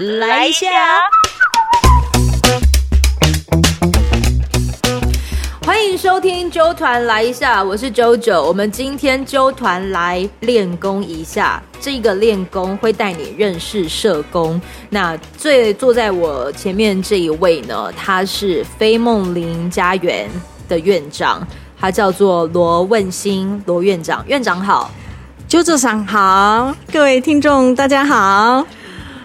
来一下。欢迎收听纠团来一下，我是九九。我们今天纠团来练功一下，这个练功会带你认识社工。那最坐在我前面这一位呢，他是飞梦林家园的院长，他叫做罗问新罗院长。院长好，九九上好，各位听众大家好。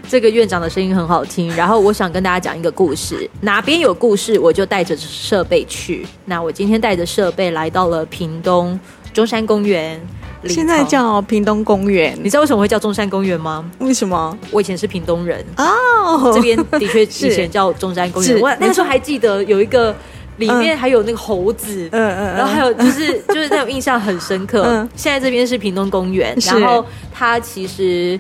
这个院长的声音很好听，然后我想跟大家讲一个故事。哪边有故事，我就带着设备去。那我今天带着设备来到了屏东中山公园，现在叫屏东公园。你知道为什么会叫中山公园吗？为什么？我以前是屏东人哦，这边的确 以前叫中山公园。我那时候还记得有一个里面还有那个猴子，嗯嗯，然后还有就是就是那种印象很深刻。现在这边是屏东公园，然后它其实。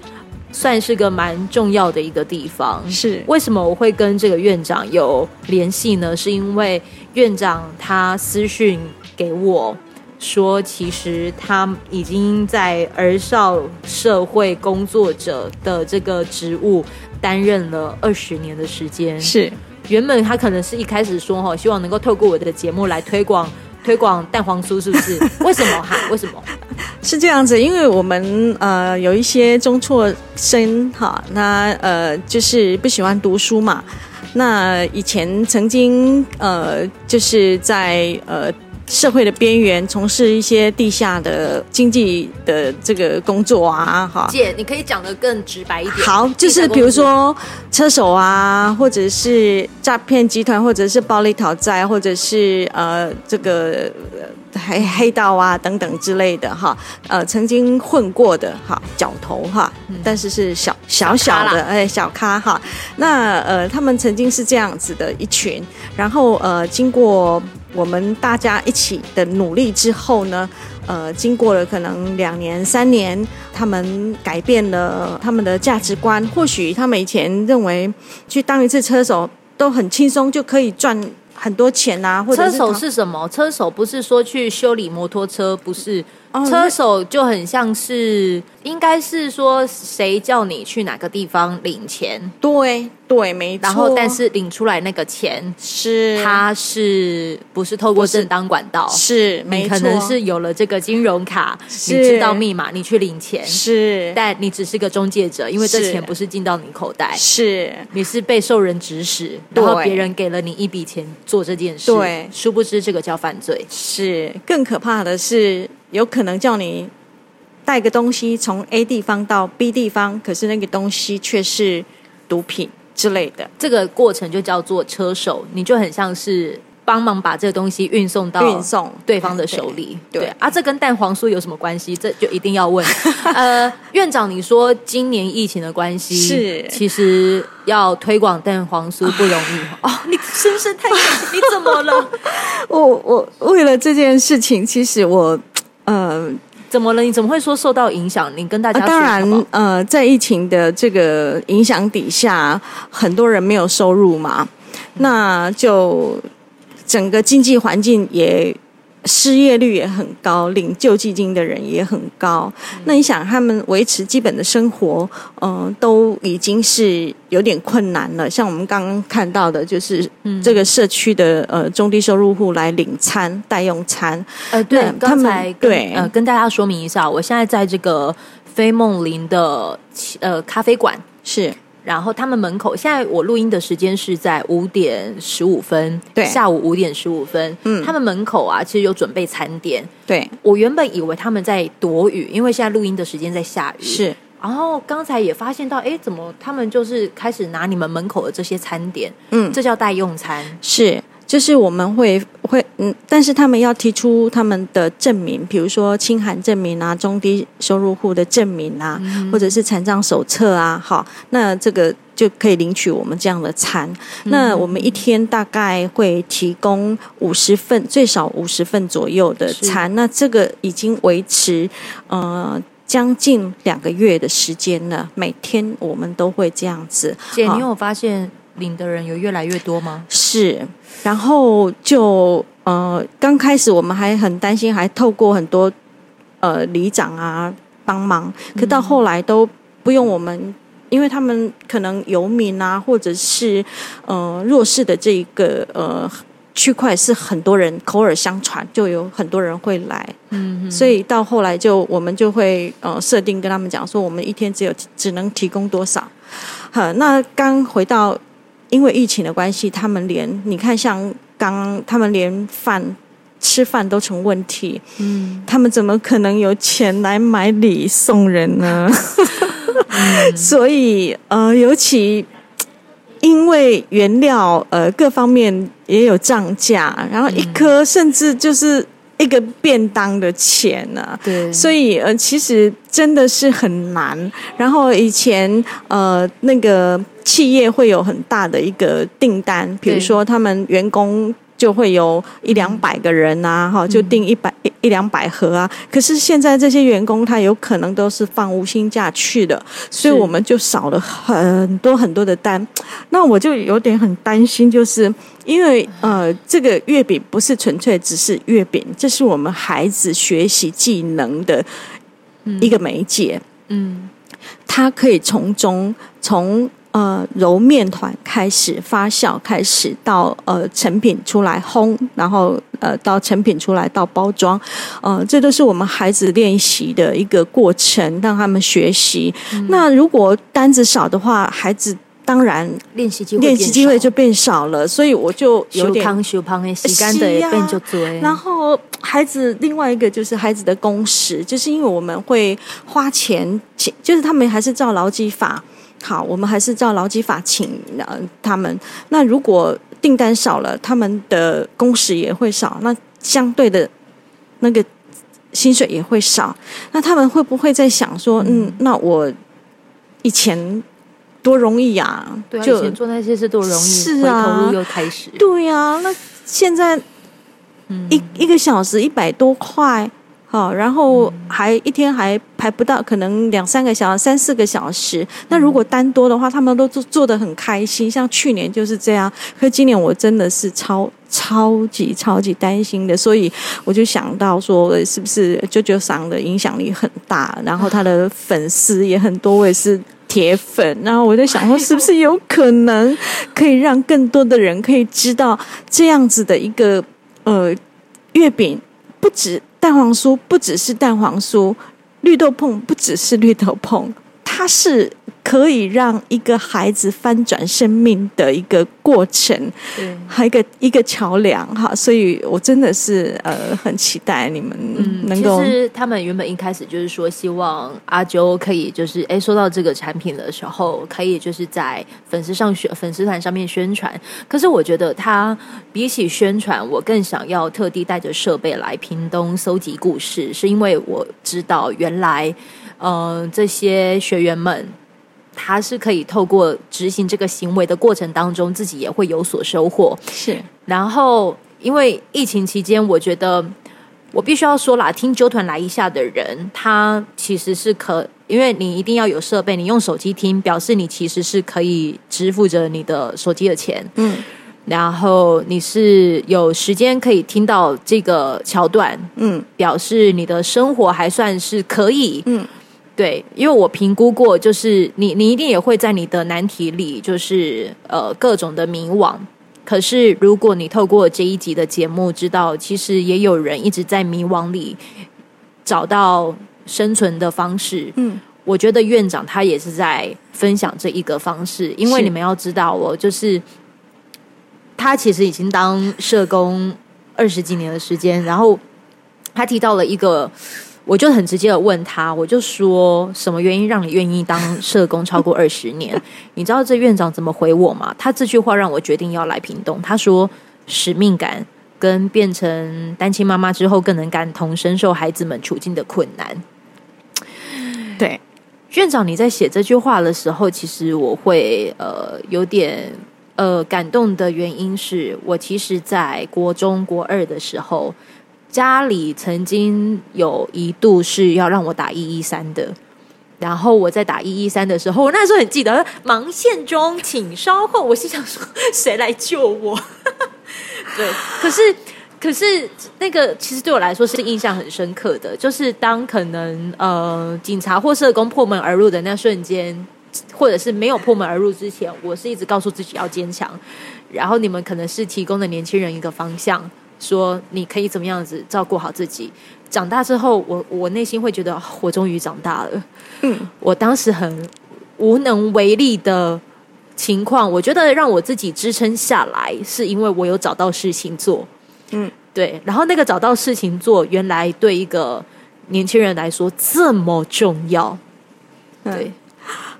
算是个蛮重要的一个地方。是为什么我会跟这个院长有联系呢？是因为院长他私讯给我说，其实他已经在儿少社会工作者的这个职务担任了二十年的时间。是原本他可能是一开始说哈，希望能够透过我的节目来推广。推广蛋黄酥是不是？为什么哈？为什么？是这样子，因为我们呃有一些中辍生哈，那呃就是不喜欢读书嘛。那以前曾经呃就是在呃。社会的边缘，从事一些地下的经济的这个工作啊，哈。姐，你可以讲的更直白一点。好，就是比如说车手啊，或者是诈骗集团，或者是暴力讨债，或者是呃这个黑 黑道啊等等之类的哈。呃，曾经混过的哈，角头哈，但是是小小小的哎小咖哈。那呃，他们曾经是这样子的一群，然后呃，经过。我们大家一起的努力之后呢，呃，经过了可能两年、三年，他们改变了他们的价值观。或许他们以前认为去当一次车手都很轻松，就可以赚很多钱啊。或者车手是什么？车手不是说去修理摩托车，不是。车手就很像是，应该是说谁叫你去哪个地方领钱？对对，没错。然后，但是领出来那个钱是，他是不是透过正当管道？是，没错。可能是有了这个金融卡，你知道密码，你去领钱是，但你只是个中介者，因为这钱不是进到你口袋，是，你是被受人指使，然后别人给了你一笔钱做这件事，对，殊不知这个叫犯罪。是，更可怕的是。有可能叫你带个东西从 A 地方到 B 地方，可是那个东西却是毒品之类的。这个过程就叫做车手，你就很像是帮忙把这个东西运送到运送对方的手里。对啊，这跟蛋黄酥有什么关系？这就一定要问。呃，院长，你说今年疫情的关系是，其实要推广蛋黄酥不容易 哦。你深深太 你怎么了？我我为了这件事情，其实我。呃，怎么了？你怎么会说受到影响？你跟大家当然，呃，在疫情的这个影响底下，很多人没有收入嘛，那就整个经济环境也。失业率也很高，领救济金的人也很高。那你想，他们维持基本的生活，嗯，都已经是有点困难了。像我们刚刚看到的，就是这个社区的呃中低收入户来领餐代用餐。呃，对，刚才对呃跟大家说明一下，我现在在这个飞梦林的呃咖啡馆是。然后他们门口，现在我录音的时间是在五点十五分，对，下午五点十五分。嗯，他们门口啊，其实有准备餐点。对，我原本以为他们在躲雨，因为现在录音的时间在下雨。是，然后刚才也发现到，哎，怎么他们就是开始拿你们门口的这些餐点？嗯，这叫代用餐。是。就是我们会会嗯，但是他们要提出他们的证明，比如说清寒证明啊、中低收入户的证明啊，或者是残障手册啊，好，那这个就可以领取我们这样的餐。那我们一天大概会提供五十份，最少五十份左右的餐。那这个已经维持呃将近两个月的时间了，每天我们都会这样子。姐，你有发现领的人有越来越多吗？是。然后就呃，刚开始我们还很担心，还透过很多呃里长啊帮忙，可到后来都不用我们因为他们可能游民啊，或者是呃弱势的这一个呃区块是很多人口耳相传，就有很多人会来，嗯，所以到后来就我们就会呃设定跟他们讲说，我们一天只有只能提供多少。好，那刚回到因为疫情的关系，他们连你看像刚他们连饭。吃饭都成问题，嗯，他们怎么可能有钱来买礼送人呢？所以，呃，尤其因为原料，呃，各方面也有涨价，然后一颗甚至就是一个便当的钱呢。对，所以，呃，其实真的是很难。然后以前，呃，那个企业会有很大的一个订单，比如说他们员工。就会有一两百个人呐，哈，就订一百一一两百盒啊。可是现在这些员工他有可能都是放无薪假去的，所以我们就少了很多很多的单。那我就有点很担心，就是因为呃，这个月饼不是纯粹只是月饼，这是我们孩子学习技能的一个媒介。嗯，他可以从中从。呃，揉面团开始发酵，开始到呃成品出来烘，然后呃到成品出来到包装，呃，这都是我们孩子练习的一个过程，让他们学习。那如果单子少的话，孩子当然练习机会练习机会就变少了，所以我就有点修修胖的洗干的变就追。然后孩子另外一个就是孩子的工时，就是因为我们会花钱，就是他们还是照劳基法。好，我们还是照劳基法请呃他们。那如果订单少了，他们的工时也会少，那相对的，那个薪水也会少。那他们会不会在想说，嗯，那我以前多容易呀？对，以前做那些事多容易，是啊，投入又开始。对呀，那现在一一个小时一百多块。哦，然后还一天还排不到，可能两三个小时、三四个小时。那如果单多的话，他们都做做的很开心。像去年就是这样，可今年我真的是超超级超级担心的，所以我就想到说，是不是舅舅桑的影响力很大，然后他的粉丝也很多，我也是铁粉。然后我在想说，是不是有可能可以让更多的人可以知道这样子的一个呃月饼，不止。蛋黄酥不只是蛋黄酥，绿豆碰不只是绿豆碰，它是。可以让一个孩子翻转生命的一个过程，对，还有一个一个桥梁哈，所以我真的是呃很期待你们能够。其实他们原本一开始就是说，希望阿周可以就是哎，说到这个产品的时候，可以就是在粉丝上宣粉丝团上面宣传。可是我觉得他比起宣传，我更想要特地带着设备来屏东搜集故事，是因为我知道原来呃这些学员们。他是可以透过执行这个行为的过程当中，自己也会有所收获。是，然后因为疫情期间，我觉得我必须要说啦，听纠团来一下的人，他其实是可，因为你一定要有设备，你用手机听，表示你其实是可以支付着你的手机的钱。嗯，然后你是有时间可以听到这个桥段，嗯，表示你的生活还算是可以，嗯。对，因为我评估过，就是你，你一定也会在你的难题里，就是呃各种的迷惘。可是如果你透过这一集的节目，知道其实也有人一直在迷惘里找到生存的方式。嗯，我觉得院长他也是在分享这一个方式，因为你们要知道，我就是他其实已经当社工二十几年的时间，然后他提到了一个。我就很直接的问他，我就说什么原因让你愿意当社工超过二十年？你知道这院长怎么回我吗？他这句话让我决定要来屏东。他说使命感跟变成单亲妈妈之后更能感同身受孩子们处境的困难。对，院长你在写这句话的时候，其实我会呃有点呃感动的原因是我其实，在国中国二的时候。家里曾经有一度是要让我打一一三的，然后我在打一一三的时候，我那时候很记得忙线中，请稍后。我心想说，谁来救我？对，可是可是那个其实对我来说是印象很深刻的，就是当可能呃警察或社工破门而入的那瞬间，或者是没有破门而入之前，我是一直告诉自己要坚强。然后你们可能是提供的年轻人一个方向，说你可以怎么样子照顾好自己。长大之后，我我内心会觉得我终于长大了。嗯，我当时很无能为力的情况，我觉得让我自己支撑下来，是因为我有找到事情做。嗯，对。然后那个找到事情做，原来对一个年轻人来说这么重要。对。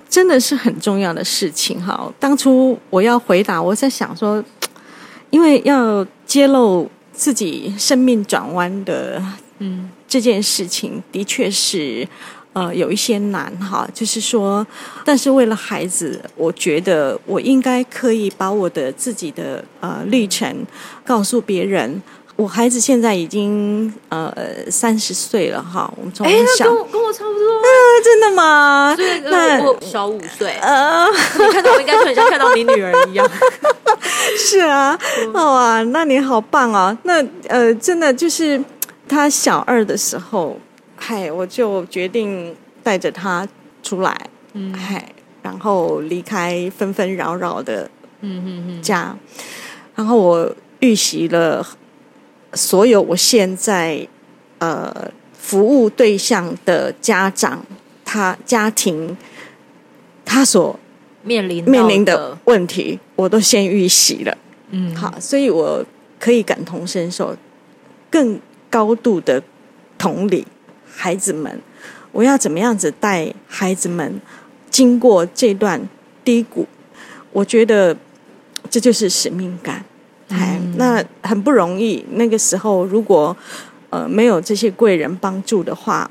真的是很重要的事情哈！当初我要回答，我在想说，因为要揭露自己生命转弯的，嗯，这件事情的确是呃有一些难哈。就是说，但是为了孩子，我觉得我应该可以把我的自己的呃历程告诉别人。我孩子现在已经呃三十岁了哈，我们从小跟我跟我差不多，真的吗？那我小五岁，呃，你看到我应该就很像看到你女儿一样，是啊，哇，那你好棒啊！那呃，真的就是他小二的时候，嗨，我就决定带着他出来，嗯，嗨，然后离开纷纷扰扰的嗯嗯嗯家，然后我预习了。所有我现在呃服务对象的家长，他家庭他所面临面临的问题，我都先预习了。嗯，好，所以我可以感同身受，更高度的同理孩子们，我要怎么样子带孩子们经过这段低谷？我觉得这就是使命感。哎，那很不容易。那个时候，如果呃没有这些贵人帮助的话，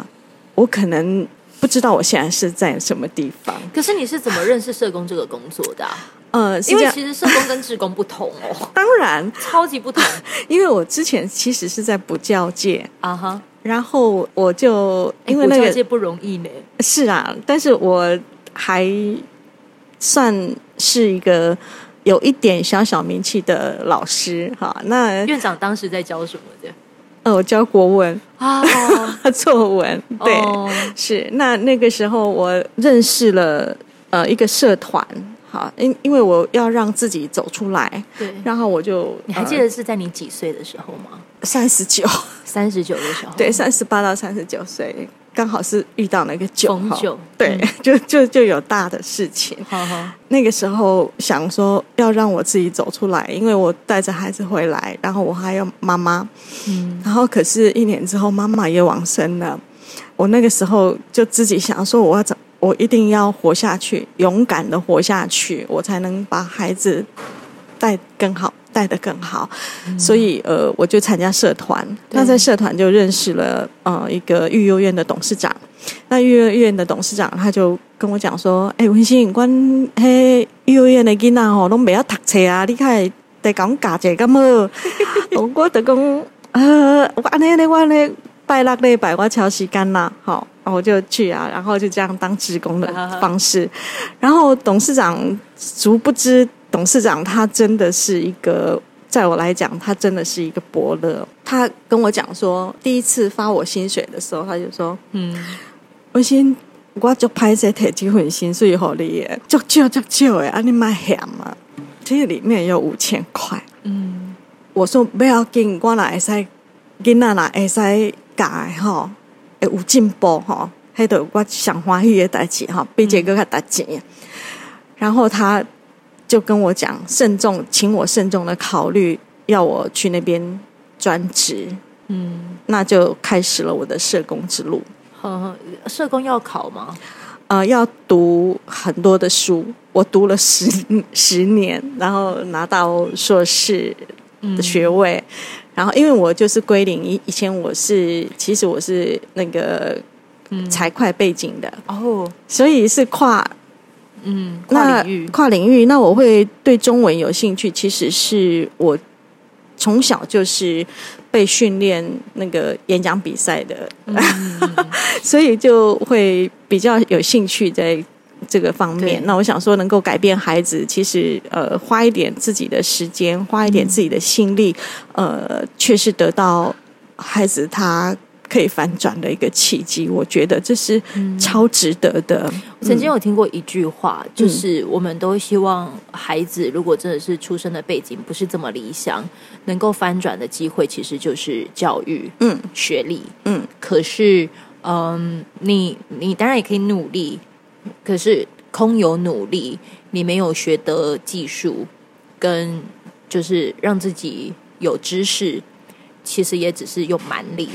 我可能不知道我现在是在什么地方。可是你是怎么认识社工这个工作的？呃，因为其实社工跟志工不同哦，当然超级不同。因为我之前其实是在补教界啊哈，然后我就因为那个界不容易呢。是啊，但是我还算是一个。有一点小小名气的老师哈，那院长当时在教什么的？呃，我教国文啊，作文对，是那那个时候我认识了呃一个社团，好，因因为我要让自己走出来，对，然后我就你还记得是在你几岁的时候吗？三十九，三十九的时候，对，三十八到三十九岁。刚好是遇到那个酒，酒对，就就就有大的事情。那个时候想说要让我自己走出来，因为我带着孩子回来，然后我还有妈妈，嗯，然后可是一年之后妈妈也往生了。我那个时候就自己想说，我要怎，我一定要活下去，勇敢的活下去，我才能把孩子带更好。带的更好，所以呃，我就参加社团。那在社团就认识了呃一个育幼院的董事长。那育幼院的董事长他就跟我讲说：“哎，文心，关嘿育幼院的囡仔吼，拢未要读册啊！你看得讲价钱咁好。我得讲呃，我安尼咧，我咧拜六礼拜我超时间啦，好，我就去啊，然后就这样当职工的方式。然后董事长殊不知。”董事长他真的是一个，在我来讲，他真的是一个伯乐。他跟我讲说，第一次发我薪水的时候，他就说：“嗯，我先我就拍这台几份薪水好你耶，足少足少诶，啊你买险嘛？其实里面有五千块。嗯，我说不要紧，我哪会使囡仔哪会使改吼，会有进步吼，迄度我想欢喜的代志哈，比这个较值钱。然后他。就跟我讲，慎重，请我慎重的考虑，要我去那边专职。嗯，那就开始了我的社工之路。呵，社工要考吗？呃，要读很多的书，我读了十十年，然后拿到硕士的学位。然后，因为我就是归零，以以前我是，其实我是那个财会背景的哦，所以是跨。嗯，跨领域，跨领域。那我会对中文有兴趣，其实是我从小就是被训练那个演讲比赛的，所以就会比较有兴趣在这个方面。那我想说，能够改变孩子，其实呃，花一点自己的时间，花一点自己的心力，呃，却是得到孩子他可以反转的一个契机，我觉得这是超值得的。我曾经有听过一句话，就是我们都希望孩子如果真的是出生的背景不是这么理想，能够翻转的机会其实就是教育，嗯学历，嗯。可是，嗯，你你当然也可以努力，可是空有努力，你没有学得技术，跟就是让自己有知识，其实也只是用蛮力。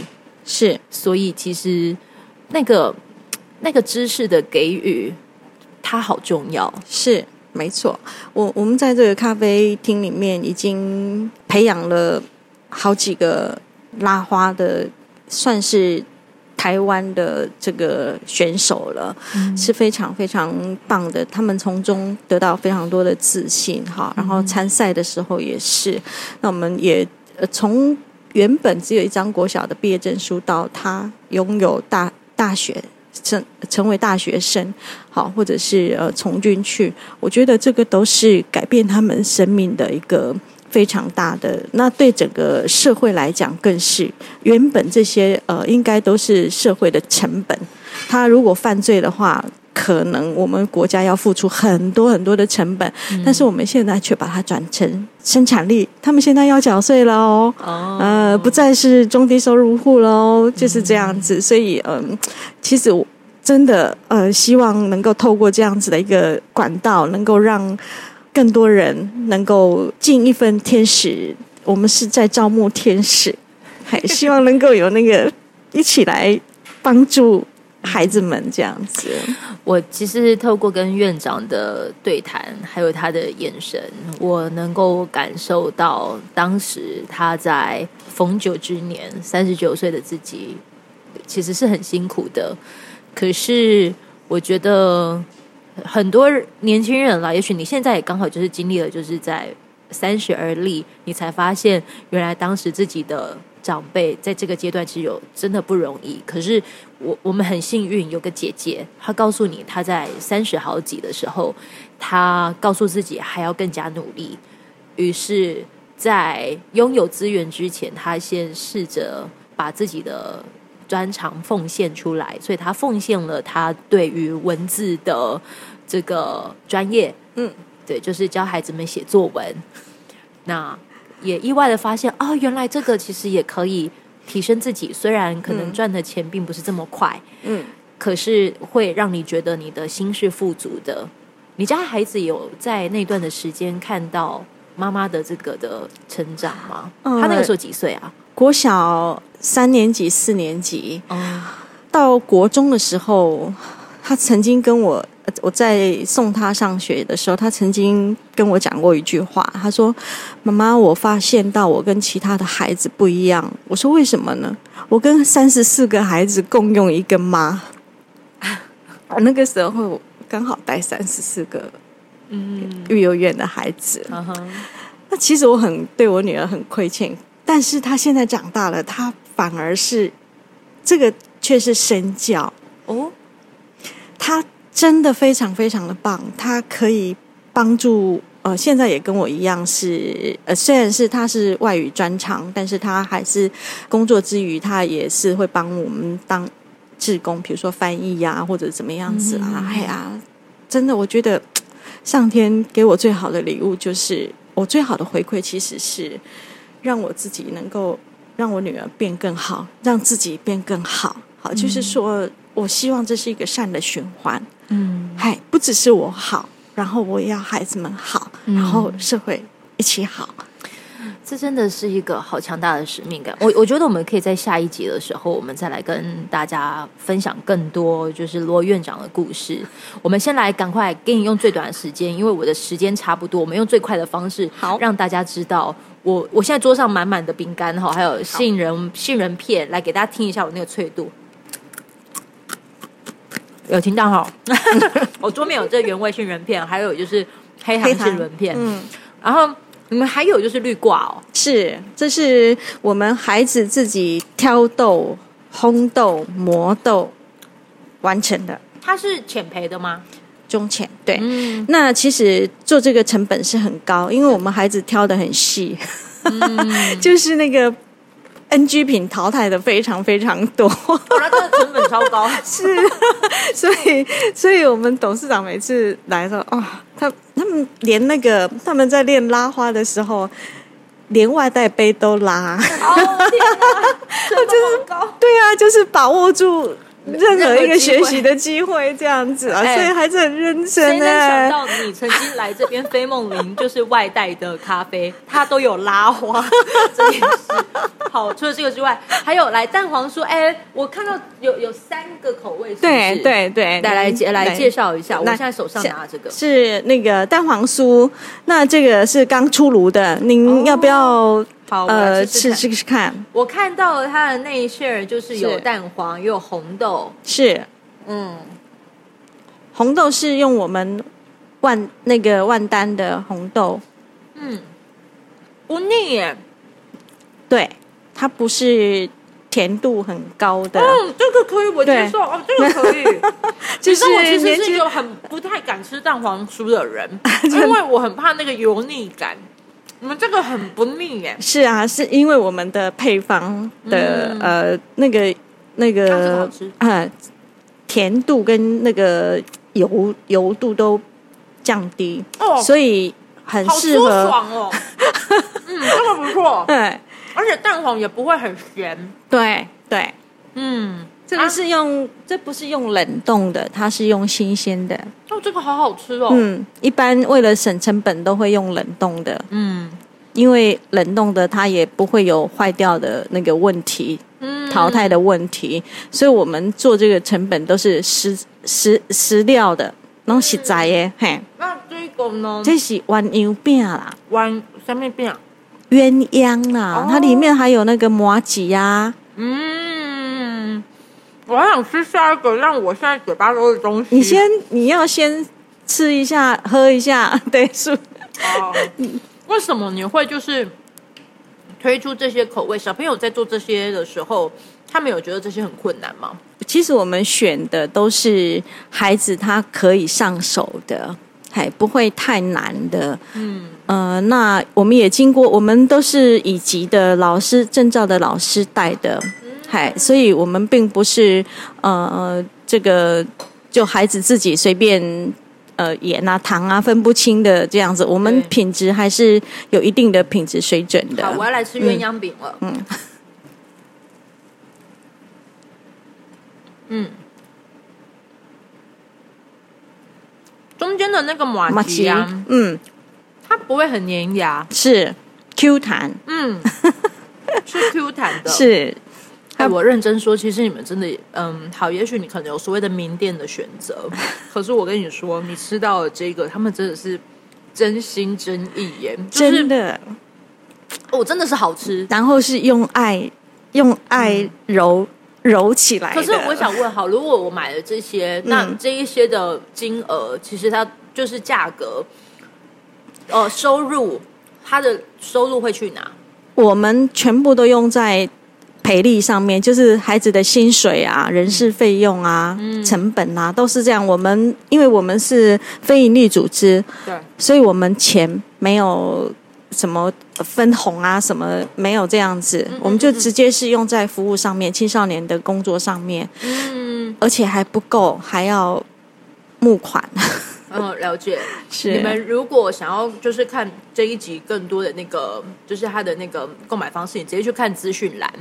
是，所以其实那个那个知识的给予，它好重要。是，没错。我我们在这个咖啡厅里面已经培养了好几个拉花的，算是台湾的这个选手了，是非常非常棒的。他们从中得到非常多的自信，哈。然后参赛的时候也是，那我们也呃从。原本只有一张国小的毕业证书，到他拥有大大学成成为大学生，好，或者是呃从军去，我觉得这个都是改变他们生命的一个非常大的。那对整个社会来讲，更是原本这些呃应该都是社会的成本。他如果犯罪的话。可能我们国家要付出很多很多的成本，但是我们现在却把它转成生产力。他们现在要缴税了哦，呃，不再是中低收入户喽，就是这样子。所以，嗯，其实我真的呃，希望能够透过这样子的一个管道，能够让更多人能够尽一份天使。我们是在招募天使，还希望能够有那个一起来帮助。孩子们这样子，我其实透过跟院长的对谈，还有他的眼神，我能够感受到当时他在逢九之年，三十九岁的自己，其实是很辛苦的。可是我觉得很多年轻人啦，也许你现在也刚好就是经历了，就是在三十而立，你才发现原来当时自己的。长辈在这个阶段其实有真的不容易，可是我我们很幸运有个姐姐，她告诉你她在三十好几的时候，她告诉自己还要更加努力，于是，在拥有资源之前，她先试着把自己的专长奉献出来，所以她奉献了她对于文字的这个专业，嗯，对，就是教孩子们写作文，那。也意外的发现，哦，原来这个其实也可以提升自己。虽然可能赚的钱并不是这么快，嗯，可是会让你觉得你的心是富足的。你家孩子有在那段的时间看到妈妈的这个的成长吗？他那个时候几岁啊？国小三年级、四年级，哦，到国中的时候，他曾经跟我。我在送他上学的时候，他曾经跟我讲过一句话。他说：“妈妈，我发现到我跟其他的孩子不一样。”我说：“为什么呢？”我跟三十四个孩子共用一个妈。那个时候刚好带三十四个嗯育幼院的孩子。那其实我很对我女儿很亏欠，但是她现在长大了，她反而是这个却是身教哦，她。真的非常非常的棒，他可以帮助呃，现在也跟我一样是呃，虽然是他是外语专长，但是他还是工作之余，他也是会帮我们当志工，比如说翻译呀，或者怎么样子啊。哎呀，真的，我觉得上天给我最好的礼物，就是我最好的回馈，其实是让我自己能够让我女儿变更好，让自己变更好。好，就是说我希望这是一个善的循环。嗯，嗨，不只是我好，然后我也要孩子们好，然后社会一起好。这真的是一个好强大的使命感。我我觉得我们可以在下一集的时候，我们再来跟大家分享更多，就是罗院长的故事。我们先来赶快给你用最短的时间，因为我的时间差不多，我们用最快的方式，好让大家知道我我现在桌上满满的饼干哈，还有杏仁杏仁片，来给大家听一下我那个脆度。有听到哈？我桌面有这原味杏仁片，还有就是黑糖杏仁片。嗯，然后你们还有就是绿挂哦，是，这是我们孩子自己挑豆、烘豆、磨豆完成的。它是浅培的吗？中浅，对。嗯，那其实做这个成本是很高，因为我们孩子挑的很细，就是那个 NG 品淘汰的非常非常多，成本超高。是，所以所以我们董事长每次来的时候，哦，他他们连那个他们在练拉花的时候，连外带杯都拉，哦天哪，成本好高。对啊，就是把握住。任何一个学习的机会，这样子啊，哎所以还是很认谁真能想哎。到你曾经来这边飞梦林就是外带的咖啡，它都有拉花 这件事。好，除了这个之外，还有来蛋黄酥。哎，我看到有有三个口味是不是，对对对，来来介来介绍一下。我来现在手上拿这个，是那个蛋黄酥，那这个是刚出炉的，您要不要、好，呃试试看。试试试看？我看到了它的内馅儿就是有蛋黄，也有红豆，是嗯，红豆是用我们万那个万丹的红豆，嗯，不腻耶。对，它不是甜度很高的，嗯，这个可以，我接对受哦，这个可以。就其实我其实是一个很不太敢吃蛋黄酥的人，因为我很怕那个油腻感。你们这个很不腻耶，是啊，是因为我们的配方的、嗯。呃那个那个吃。呃甜度跟那个油油度都降低，哦，所以很适合。爽哦。嗯，这个不错，对。而且蛋黄也不会很咸。对对，嗯，这个是用、这不是用冷冻的，它是用新鲜的。哦，这个好好吃哦。嗯，一般为了省成本都会用冷冻的，嗯因为冷冻的它也不会有坏掉的那个问题。嗯淘汰的问题，所以我们做这个成本都是实实实料的，拢实在的，嘿，那这个呢？这是鸳鸯饼啦，弯下面变。鸳鸯啦，哦它里面还有那个麻吉呀，嗯，我还想吃下一个让我现在嘴巴都是东西。你先你要先吃一下，喝一下，对，是哦，为什么你会就是推出这些口味？小朋友在做这些的时候，他们有觉得这些很困难吗？其实我们选的都是孩子他可以上手的，还不会太难的。嗯，呃，那我们也经过，我们都是乙级的老师证照的老师带的，嗨，所以我们并不是呃这个就孩子自己随便。呃，盐啊、糖啊分不清的这样子，我们品质还是有一定的品质水准的。好，我要来吃鸳鸯饼了。嗯嗯中间的那个马马吉吉啊，嗯，它不会很粘牙，是 Q 弹，嗯，是 Q 弹的。是哎，我认真说，其实你们真的，嗯，好，也许你可能有所谓的名店的选择，可是我跟你说，你吃到的这个，他们真的是真心真意耶，就是真的。哦，真的是好吃。然后是用爱用爱揉、揉起来。可是我想问，好，如果我买了这些，那嗯这一些的金额，其实它就是价格，呃，收入，它的收入会去哪？我们全部都用在赔率上面，就是孩子的薪水啊、人事费用啊、嗯。成本啊，都是这样。我们因为我们是非营利组织，对，所以我们钱没有什么分红啊，什么没有这样子，嗯我们就直接是用在服务上面、青少年的工作上面，嗯。而且还不够，还要募款。嗯，了解。是你们如果想要就是看这一集更多的那个，就是它的那个购买方式，你直接去看资讯栏。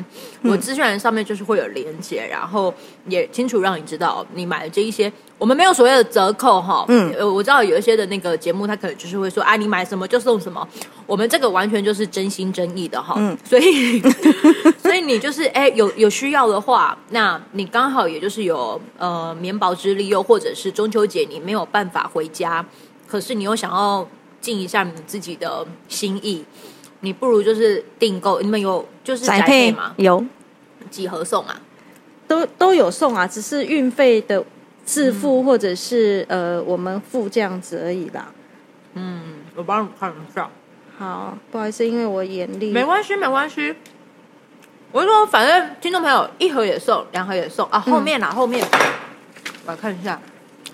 我资讯栏上面就是会有连接，然后也清楚让你知道你买的这一些，我们没有所谓的折扣哈。嗯呃，我知道有一些的那个节目，他可能就是会说啊，你买什么就送什么。我们这个完全就是真心真意的哈。嗯所以 所以你就是哎、有有需要的话，那你刚好也就是有呃绵薄之力，又或者是中秋节你没有办法回家，可是你又想要尽一下你自己的心意，你不如就是订购，你们有就是宅配吗？有几盒送啊？都都有送啊，只是运费的自嗯付或者是、呃我们付这样子而已啦。嗯，我帮你看一下，好，不好意思，因为我眼力没关系，没关系。我就说，反正听众朋友一盒也送，两盒也送啊。后面啦，后面我来看一下。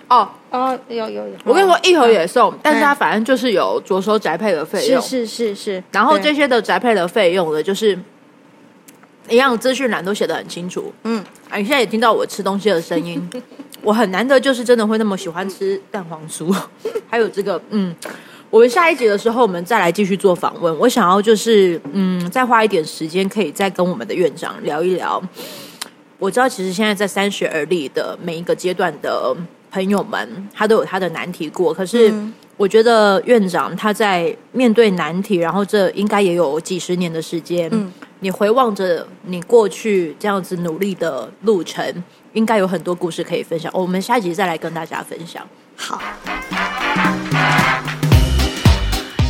哦，哦，有有有，我跟你说，一盒也送，但是它嗯反正就是有着收宅配的费用，是是是是，然后这些的宅配的费用呢，就是一样资讯栏都写的很清楚。嗯，啊，你现在也听到我吃东西的声音，我很难得就是真的会那么喜欢吃蛋黄酥，还有这个，嗯，我们下一集的时候，我们再来继续做访问。我想要就是，嗯，再花一点时间，可以再跟我们的院长聊一聊。我知道，其实现在在三十而立的每一个阶段的朋友们，他都有他的难题过。可是，我觉得院长他在面对难题，然后这应该也有几十年的时间。嗯，你回望着你过去这样子努力的路程，应该有很多故事可以分享。我们下一集再来跟大家分享。好。